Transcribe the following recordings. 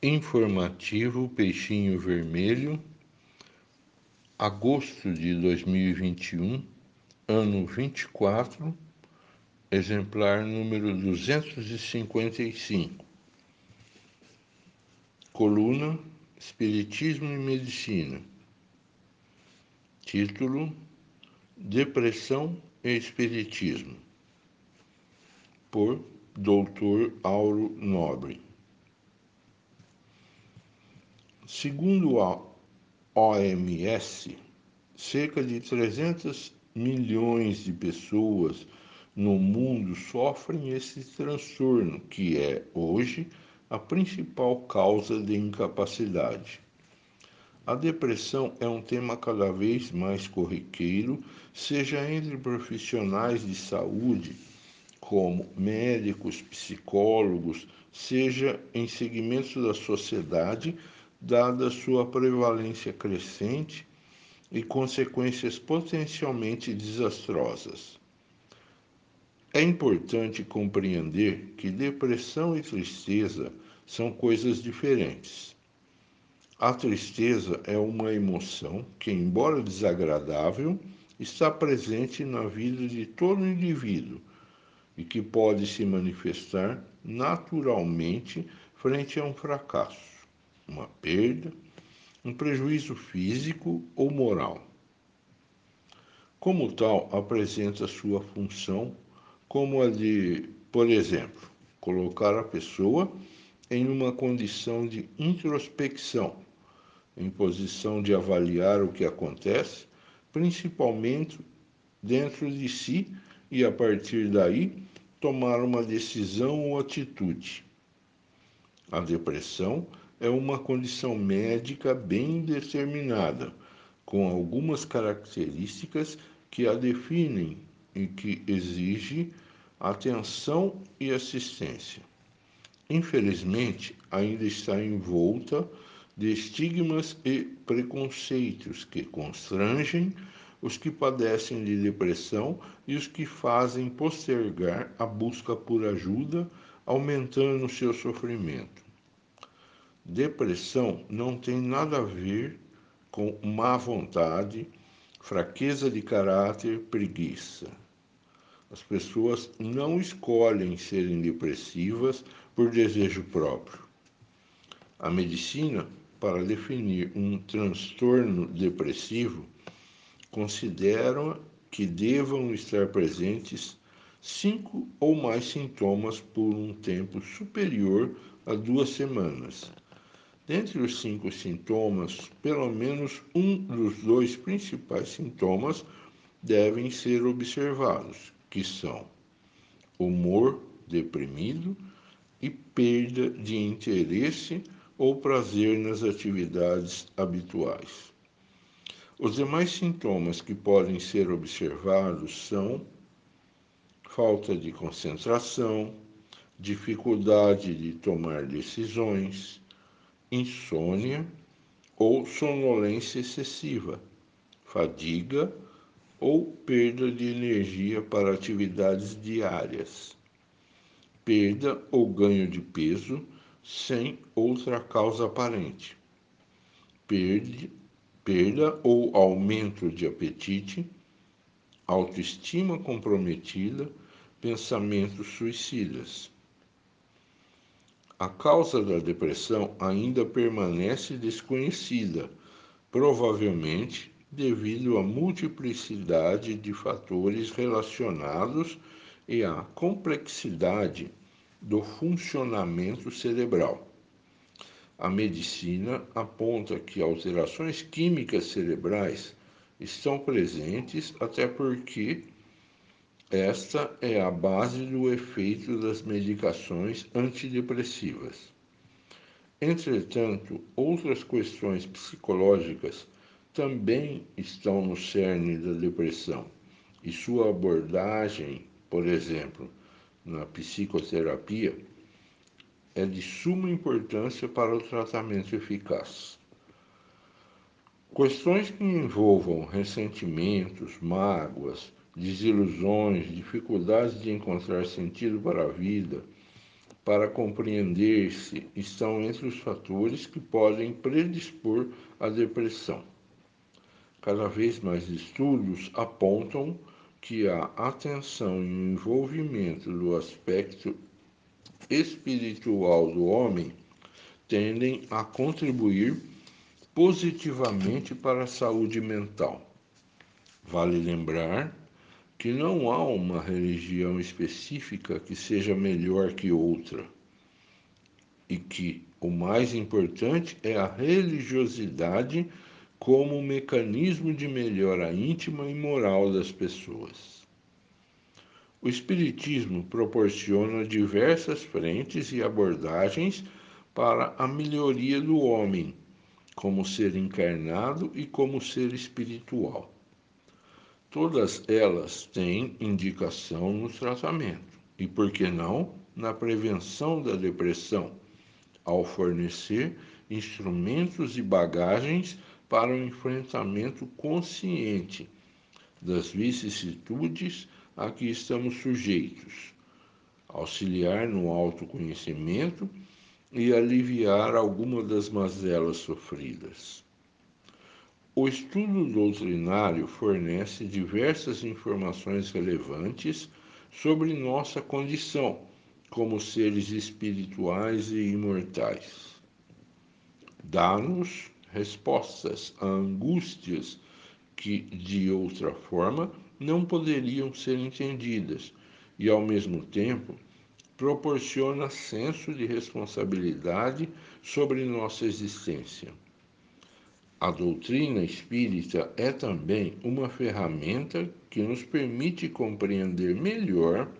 Informativo Peixinho Vermelho, agosto de 2021, ano 24, exemplar número 255. Coluna Espiritismo e Medicina. Título: Depressão e Espiritismo. Por Dr. Auro Nobre. Segundo a OMS, cerca de 300 milhões de pessoas no mundo sofrem esse transtorno, que é hoje a principal causa de incapacidade. A depressão é um tema cada vez mais corriqueiro, seja entre profissionais de saúde, como médicos, psicólogos, seja em segmentos da sociedade dada sua prevalência crescente e consequências potencialmente desastrosas. É importante compreender que depressão e tristeza são coisas diferentes. A tristeza é uma emoção que, embora desagradável, está presente na vida de todo indivíduo e que pode se manifestar naturalmente frente a um fracasso uma perda, um prejuízo físico ou moral. Como tal, apresenta sua função como a de, por exemplo, colocar a pessoa em uma condição de introspecção, em posição de avaliar o que acontece, principalmente dentro de si e a partir daí tomar uma decisão ou atitude. A depressão é uma condição médica bem determinada, com algumas características que a definem e que exige atenção e assistência. Infelizmente, ainda está envolta de estigmas e preconceitos que constrangem os que padecem de depressão e os que fazem postergar a busca por ajuda, aumentando seu sofrimento. Depressão não tem nada a ver com má vontade, fraqueza de caráter, preguiça. As pessoas não escolhem serem depressivas por desejo próprio. A medicina, para definir um transtorno depressivo, considera que devam estar presentes cinco ou mais sintomas por um tempo superior a duas semanas Dentre os cinco sintomas, pelo menos um dos dois principais sintomas devem ser observados, que são humor deprimido e perda de interesse ou prazer nas atividades habituais. Os demais sintomas que podem ser observados são falta de concentração, dificuldade de tomar decisões, insônia ou sonolência excessiva, fadiga ou perda de energia para atividades diárias, perda ou ganho de peso sem outra causa aparente, perda, perda ou aumento de apetite, autoestima comprometida, pensamentos suicidas. A causa da depressão ainda permanece desconhecida, provavelmente devido à multiplicidade de fatores relacionados e à complexidade do funcionamento cerebral. A medicina aponta que alterações químicas cerebrais estão presentes até porque esta é a base do efeito das medicações antidepressivas. Entretanto, outras questões psicológicas também estão no cerne da depressão e sua abordagem, por exemplo, na psicoterapia, é de suma importância para o tratamento eficaz. Questões que envolvam ressentimentos, mágoas, desilusões, dificuldades de encontrar sentido para a vida, para compreender-se estão entre os fatores que podem predispor à depressão. Cada vez mais estudos apontam que a atenção e o envolvimento do aspecto espiritual do homem tendem a contribuir positivamente para a saúde mental. Vale lembrar que não há uma religião específica que seja melhor que outra e que o mais importante é a religiosidade como mecanismo de melhora íntima e moral das pessoas. O Espiritismo proporciona diversas frentes e abordagens para a melhoria do homem, como ser encarnado e como ser espiritual. Todas elas têm indicação no tratamento e, por que não, na prevenção da depressão, ao fornecer instrumentos e bagagens para o enfrentamento consciente das vicissitudes a que estamos sujeitos, auxiliar no autoconhecimento e aliviar alguma das mazelas sofridas. O estudo doutrinário fornece diversas informações relevantes sobre nossa condição como seres espirituais e imortais. Dá-nos respostas a angústias que, de outra forma, não poderiam ser entendidas e, ao mesmo tempo, proporciona senso de responsabilidade sobre nossa existência. A doutrina espírita é também uma ferramenta que nos permite compreender melhor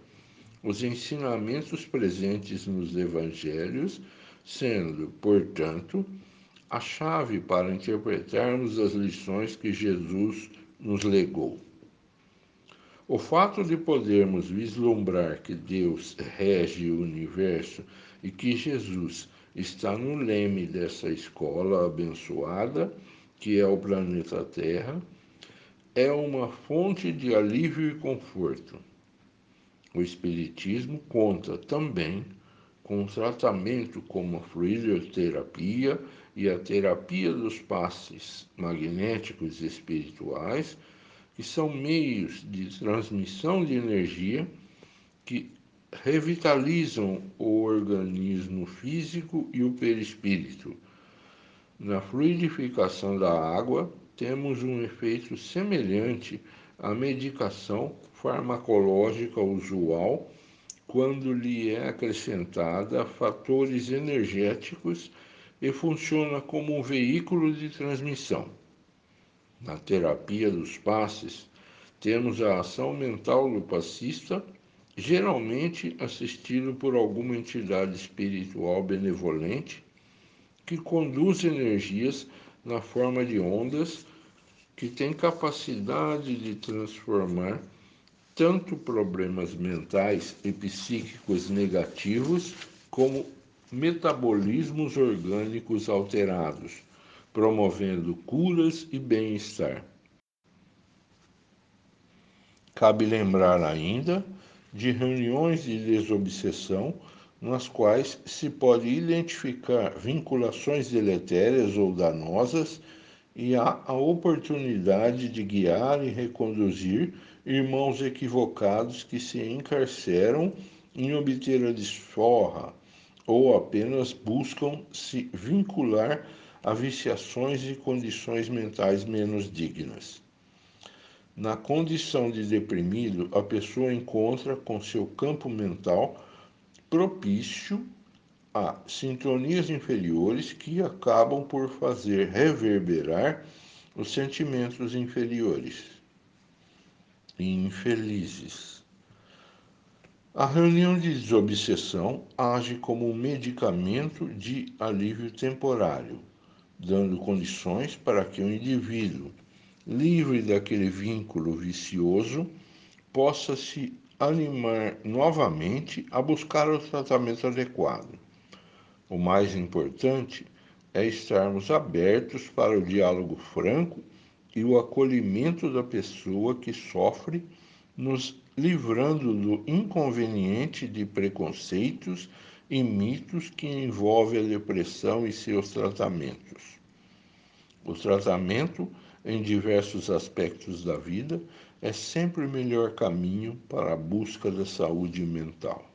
os ensinamentos presentes nos evangelhos, sendo, portanto, a chave para interpretarmos as lições que Jesus nos legou. O fato de podermos vislumbrar que Deus rege o universo e que Jesus está no leme dessa escola abençoada, que é o planeta Terra, é uma fonte de alívio e conforto. O Espiritismo conta também com tratamento como a fluidoterapia e a terapia dos passes magnéticos espirituais, que são meios de transmissão de energia que revitalizam o organismo físico e o perispírito. Na fluidificação da água, temos um efeito semelhante à medicação farmacológica usual quando lhe é acrescentada fatores energéticos e funciona como um veículo de transmissão. Na terapia dos passes, temos a ação mental do passista, geralmente assistido por alguma entidade espiritual benevolente, que conduz energias na forma de ondas que tem capacidade de transformar tanto problemas mentais e psíquicos negativos como metabolismos orgânicos alterados, promovendo curas e bem-estar. Cabe lembrar ainda de reuniões de desobsessão nas quais se pode identificar vinculações deletérias ou danosas e há a oportunidade de guiar e reconduzir irmãos equivocados que se encarceram em obter a desforra ou apenas buscam se vincular a viciações e condições mentais menos dignas. Na condição de deprimido, a pessoa encontra com seu campo mental propício a sintonias inferiores que acabam por fazer reverberar os sentimentos inferiores e infelizes. A reunião de desobsessão age como um medicamento de alívio temporário, dando condições para que o indivíduo, livre daquele vínculo vicioso, possa se animar novamente a buscar o tratamento adequado. O mais importante é estarmos abertos para o diálogo franco e o acolhimento da pessoa que sofre, nos livrando do inconveniente de preconceitos e mitos que envolvem a depressão e seus tratamentos. O tratamento em diversos aspectos da vida é sempre o melhor caminho para a busca da saúde mental.